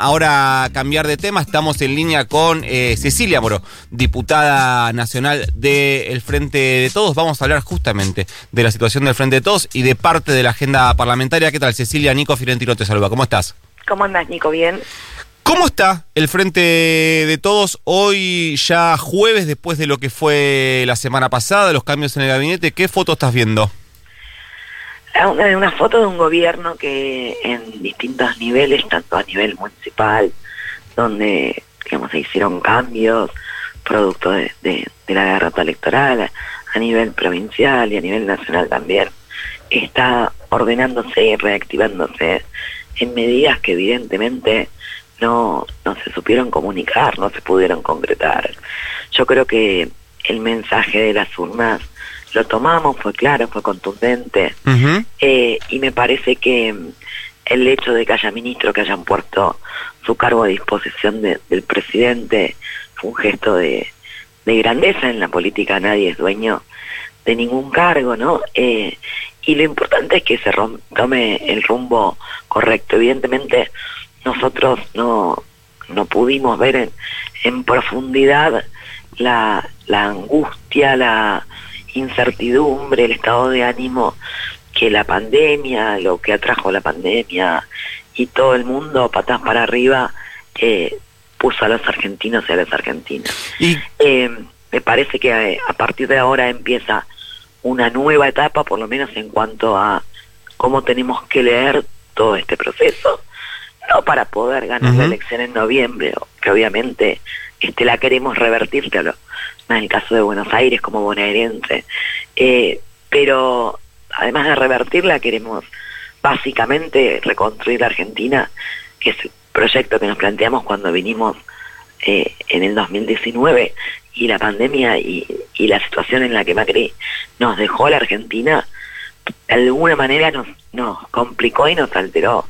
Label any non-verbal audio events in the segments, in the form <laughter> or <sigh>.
ahora cambiar de tema. Estamos en línea con eh, Cecilia Moro, diputada nacional del Frente de Todos. Vamos a hablar justamente de la situación del Frente de Todos y de parte de la agenda parlamentaria. ¿Qué tal, Cecilia? Nico Firentino te saluda. ¿Cómo estás? ¿Cómo andas, Nico? ¿Bien? ¿Cómo está el Frente de Todos hoy, ya jueves, después de lo que fue la semana pasada, los cambios en el gabinete? ¿Qué foto estás viendo? Una, una foto de un gobierno que en distintos niveles, tanto a nivel municipal, donde digamos se hicieron cambios producto de, la guerra electoral, a nivel provincial y a nivel nacional también, está ordenándose y reactivándose en medidas que evidentemente no, no se supieron comunicar, no se pudieron concretar. Yo creo que el mensaje de las urnas lo tomamos, fue claro, fue contundente, eh, y me parece que el hecho de que haya ministros que hayan puesto su cargo a disposición del presidente fue un gesto de, grandeza en la política, nadie es dueño de ningún cargo, ¿no? Eh, y lo importante es que se tome el rumbo correcto. Evidentemente nosotros no, no pudimos ver en, en profundidad la, la angustia, la incertidumbre, el estado de ánimo que la pandemia, lo que atrajo la pandemia y todo el mundo patas para arriba eh, puso a los argentinos y a las argentinas. Y... Eh, me parece que a, a partir de ahora empieza una nueva etapa, por lo menos en cuanto a cómo tenemos que leer todo este proceso, no para poder ganar la elección en noviembre, que obviamente este, la queremos revertir, en el caso de Buenos Aires como bonaerense, eh, pero además de revertirla queremos básicamente reconstruir la Argentina, que es el proyecto que nos planteamos cuando vinimos eh, en el 2019 y la pandemia y, la situación en la que Macri nos dejó la Argentina, de alguna manera nos, nos complicó y nos alteró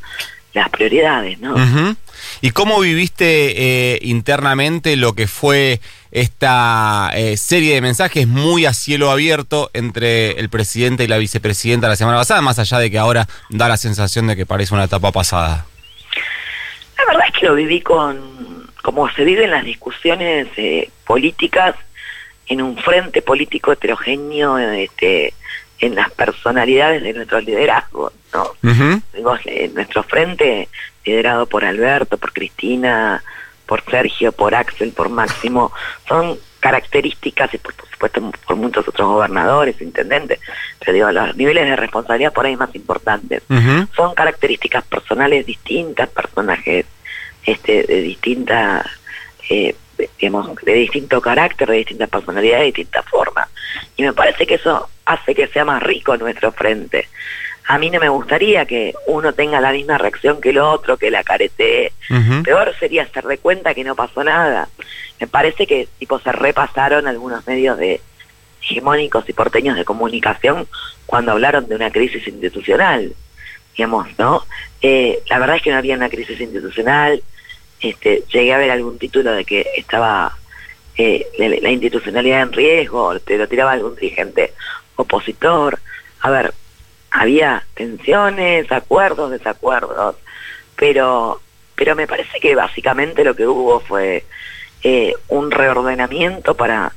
las prioridades, ¿no? ¿Y cómo viviste eh, internamente lo que fue esta eh, serie de mensajes muy a cielo abierto entre el presidente y la vicepresidenta la semana pasada, más allá de que ahora da la sensación de que parece una etapa pasada? La verdad es que lo viví con, como se vive en las discusiones eh, políticas, en un frente político heterogéneo, este, en las personalidades de nuestro liderazgo, ¿no? nuestro frente, liderado por Alberto, por Cristina, por Sergio, por Axel, por Máximo, son características, y por, supuesto por muchos otros gobernadores, intendentes, pero digo, los niveles de responsabilidad por ahí más importantes. Son características personales distintas, personajes este, de distintas... Eh, digamos, de distinto carácter, de distinta personalidad, de distinta forma. Y me parece que eso hace que sea más rico nuestro frente. A mí no me gustaría que uno tenga la misma reacción que el otro, que la caretee. Peor sería hacer de cuenta que no pasó nada. Me parece que tipo se repasaron algunos medios de hegemónicos y porteños de comunicación cuando hablaron de una crisis institucional. Digamos, ¿no? Eh, la verdad es que no había una crisis institucional, este, llegué a ver algún título de que estaba eh, la, institucionalidad en riesgo, te lo tiraba algún dirigente opositor. A ver, había tensiones, acuerdos, desacuerdos, pero, pero me parece que básicamente lo que hubo fue eh, un reordenamiento para,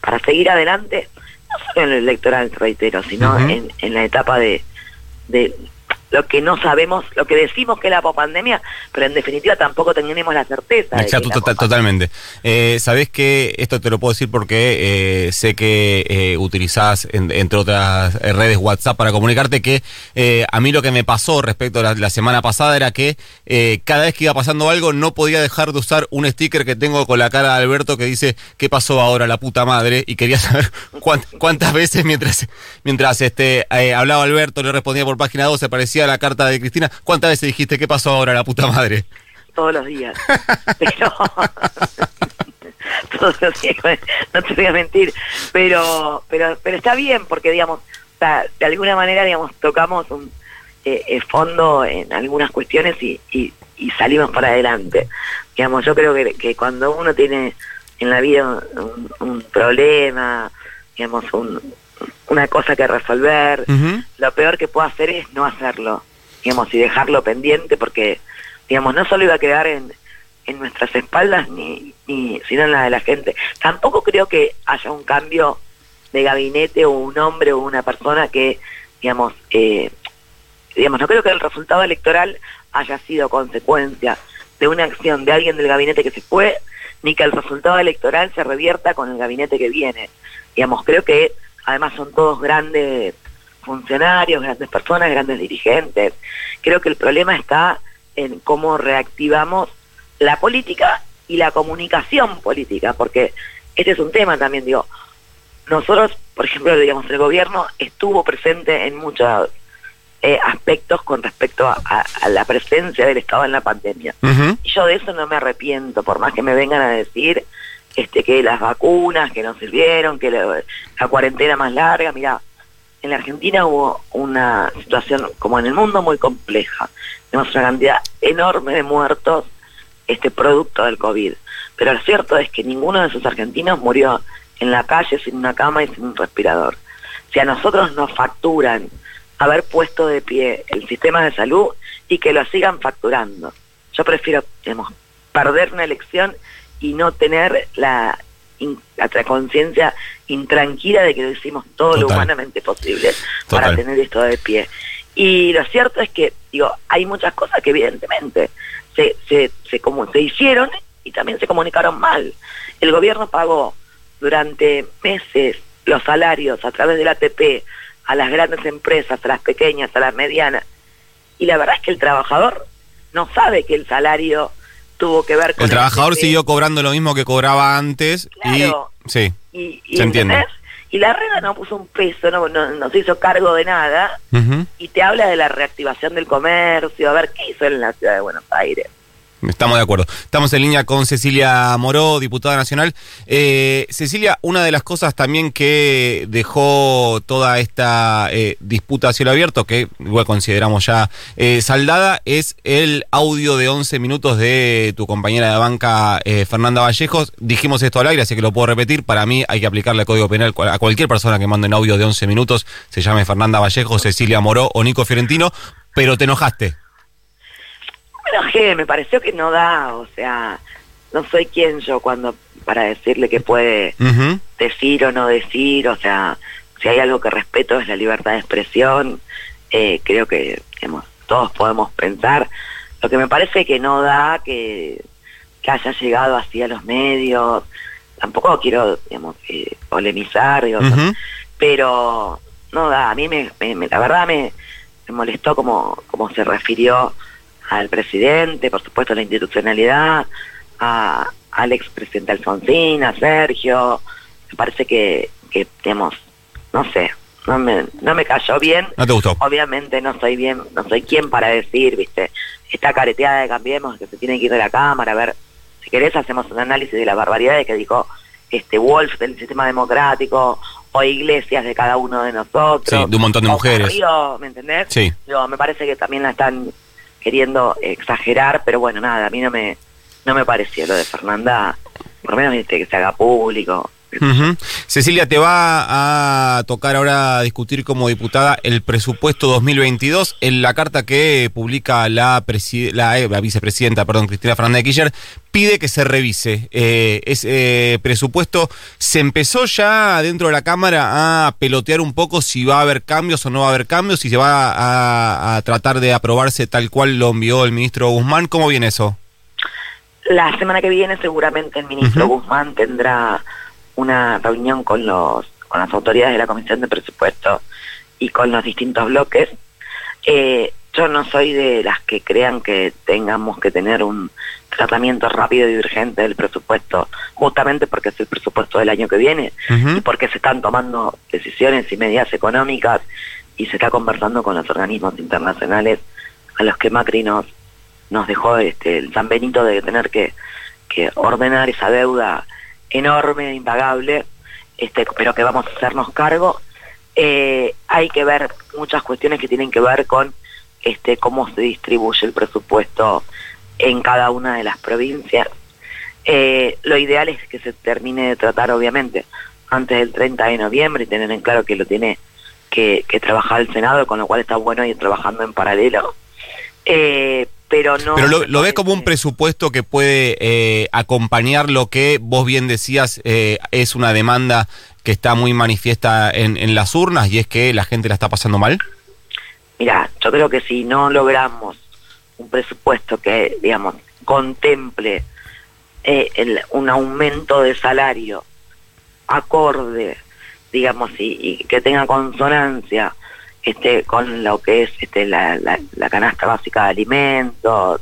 para seguir adelante, no solo en el electoral, reitero, sino en, en la etapa de, de lo que no sabemos, lo que decimos que es la pandemia, pero en definitiva tampoco tenemos la certeza. Exacto, totalmente. Eh, Sabés que esto te lo puedo decir porque eh, sé que eh, utilizás, entre otras redes, WhatsApp para comunicarte, que eh, a mí lo que me pasó respecto a la, semana pasada era que cada vez que iba pasando algo no podía dejar de usar un sticker que tengo con la cara de Alberto que dice, ¿qué pasó ahora, la puta madre? Y quería saber <laughs> cuántas veces mientras, mientras este, hablaba Alberto, le respondía por página 12, aparecía la carta de Cristina, ¿cuántas veces dijiste qué pasó ahora la puta madre? Todos los días. <laughs> Pero <laughs> todos los días, no te voy a mentir, pero pero pero está bien porque digamos, de alguna manera digamos tocamos un eh, eh, fondo en algunas cuestiones y, y, salimos para adelante. Digamos, yo creo que, cuando uno tiene en la vida un problema, digamos, un, una cosa que resolver. Lo peor que puedo hacer es no hacerlo, digamos, y dejarlo pendiente porque, digamos, no solo iba a quedar en, en nuestras espaldas, ni, ni sino en la de la gente. Tampoco creo que haya un cambio de gabinete o un hombre o una persona que, digamos, eh, digamos, no creo que el resultado electoral haya sido consecuencia de una acción de alguien del gabinete que se fue, ni que el resultado electoral se revierta con el gabinete que viene. Digamos, creo que además son todos grandes funcionarios, grandes personas, grandes dirigentes. Creo que el problema está en cómo reactivamos la política y la comunicación política, porque este es un tema también, digo, nosotros, por ejemplo, digamos, el gobierno estuvo presente en muchos eh, aspectos con respecto a, la presencia del Estado en la pandemia. Y yo de eso no me arrepiento, por más que me vengan a decir este que las vacunas que no sirvieron, que la, cuarentena más larga, mira, en la Argentina hubo una situación como en el mundo muy compleja. Tenemos una cantidad enorme de muertos este producto del COVID. Pero lo cierto es que ninguno de esos argentinos murió en la calle sin una cama y sin un respirador. Si a nosotros nos facturan haber puesto de pie el sistema de salud y que lo sigan facturando. Yo prefiero, digamos, perder una elección y no tener la, la conciencia intranquila de que lo hicimos todo lo humanamente posible para tener esto de pie. Y lo cierto es que, digo, hay muchas cosas que evidentemente se, se, se, como, se hicieron y también se comunicaron mal. El gobierno pagó durante meses los salarios a través del ATP a las grandes empresas, a las pequeñas, a las medianas. Y la verdad es que el trabajador no sabe que el salario tuvo que ver con... El trabajador siguió cobrando lo mismo que cobraba antes y... Sí, y, se entiende. Y la reda no puso un peso, no, no, se hizo cargo de nada. Y te habla de la reactivación del comercio, a ver qué hizo en la ciudad de Buenos Aires. Estamos de acuerdo. Estamos en línea con Cecilia Moró, diputada nacional. Eh, Cecilia, una de las cosas también que dejó toda esta eh, disputa a cielo abierto, que igual consideramos ya eh, saldada, es el audio de 11 minutos de tu compañera de banca, Fernanda Vallejos. Dijimos esto al aire, así que lo puedo repetir. Para mí hay que aplicarle el Código Penal a cualquier persona que mande un audio de 11 minutos, se llame Fernanda Vallejos, Cecilia Moró o Nico Fiorentino, pero te enojaste enojé, me pareció que no da, o sea, no soy quien yo cuando para decirle que puede decir o no decir, o sea, si hay algo que respeto es la libertad de expresión, eh, creo que todos podemos pensar. Lo que me parece que no da que, que haya llegado así a los medios, tampoco quiero, digamos, eh, polemizar, pero no da, a mí me, la verdad me, me molestó como, como se refirió al presidente, por supuesto la institucionalidad, a, al expresidente Alfonsín, a Sergio. Me parece que, que digamos, no sé, no me, no me cayó bien. No te gustó. Obviamente no soy bien, no soy quien para decir, viste, esta careteada de Cambiemos, que se tiene que ir de la Cámara, a ver, si querés hacemos un análisis de las barbaridades que dijo este Wolf del sistema democrático, o iglesias de cada uno de nosotros. Sí, de un montón de mujeres. ¿Me entendés? Sí. Yo, me parece que también la están queriendo exagerar, pero bueno, nada, a mí no me, no me pareció lo de Fernanda, por lo menos que se haga público. Cecilia, te va a tocar ahora discutir como diputada el presupuesto 2022 en la carta que publica la, la, eh, la vicepresidenta, perdón, Cristina Fernández de Kirchner, pide que se revise. Eh, ese presupuesto se empezó ya dentro de la Cámara a pelotear un poco si va a haber cambios o no va a haber cambios, si se va a, tratar de aprobarse tal cual lo envió el ministro Guzmán. ¿Cómo viene eso? La semana que viene seguramente el ministro Guzmán tendrá una reunión con los con las autoridades de la Comisión de Presupuesto y con los distintos bloques. Eh, yo no soy de las que crean que tengamos que tener un tratamiento rápido y urgente del presupuesto, justamente porque es el presupuesto del año que viene y porque se están tomando decisiones y medidas económicas y se está conversando con los organismos internacionales a los que Macri nos, nos dejó este, el San Benito de tener que, que ordenar esa deuda enorme, impagable, este, pero que vamos a hacernos cargo. Eh, hay que ver muchas cuestiones que tienen que ver con este, cómo se distribuye el presupuesto en cada una de las provincias. Eh, lo ideal es que se termine de tratar, obviamente, antes del 30 de noviembre y tener en claro que lo tiene que, trabajar el Senado, con lo cual está bueno ir trabajando en paralelo. Eh, pero no... Pero lo, lo ves como un presupuesto que puede eh, acompañar lo que vos bien decías eh, es una demanda que está muy manifiesta en, en las urnas y es que la gente la está pasando mal. Mira, yo creo que si no logramos un presupuesto que, digamos, contemple eh, el, un aumento de salario acorde, digamos, y, y que tenga consonancia este, con lo que es este, la, la, la canasta básica de alimentos,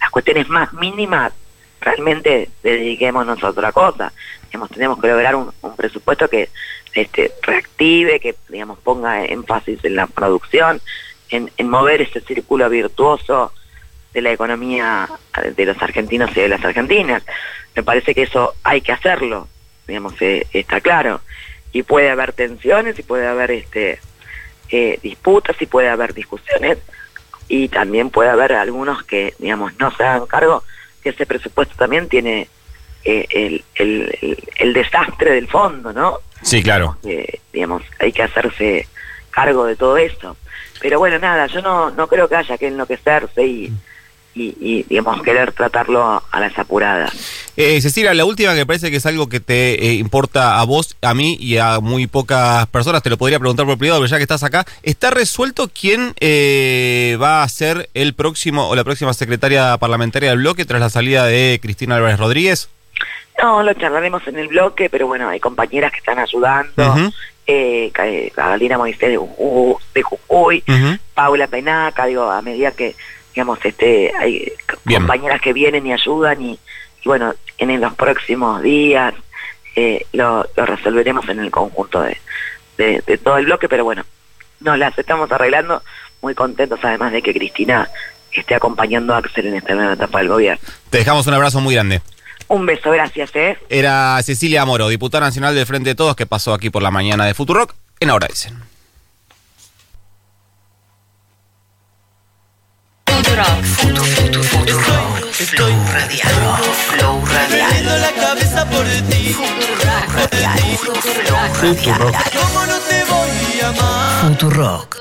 las cuestiones más mínimas, realmente dediquémonos a otra cosa. Digamos, tenemos que lograr un, presupuesto que este, reactive, que digamos ponga énfasis en la producción, en, en mover ese círculo virtuoso de la economía de los argentinos y de las argentinas. Me parece que eso hay que hacerlo, digamos, eh, está claro. Y puede haber tensiones y puede haber este eh, disputas y puede haber discusiones y también puede haber algunos que, digamos, no se hagan cargo que ese presupuesto también tiene eh, el, el, el, el, desastre del fondo, ¿no? Sí, claro. Eh, digamos, hay que hacerse cargo de todo esto. Pero bueno, nada, yo no, no creo que haya que enloquecerse y, y, y digamos, querer tratarlo a las apuradas. Eh, Cecilia, la última que parece que es algo que te eh, importa a vos, a mí y a muy pocas personas, te lo podría preguntar por privado, pero ya que estás acá, ¿está resuelto quién eh, va a ser el próximo o la próxima secretaria parlamentaria del bloque tras la salida de Cristina Álvarez Rodríguez? No, lo charlaremos en el bloque, pero bueno, hay compañeras que están ayudando. Uh -huh. eh, Carolina Moisés de, uh, de Jujuy, uh -huh. Paula Penaca, digo, a medida que, digamos, este, hay Bien. compañeras que vienen y ayudan y, y bueno, en los próximos días eh, lo, lo, resolveremos en el conjunto de, de, de, todo el bloque, pero bueno, nos las estamos arreglando, muy contentos además de que Cristina esté acompañando a Axel en esta nueva etapa del gobierno. Te dejamos un abrazo muy grande. Un beso, gracias, ¿eh? Era Cecilia Moro, diputada nacional del Frente de Todos, que pasó aquí por la mañana de Futurock en Ahora Dicen. Futurock, Futuro, Futuro, Futurock, Flow Radial, Flow Radial. la cabeza por ti. Futurock Radial, Flow Radial. ¿Cómo no te voy a amar? Futurock.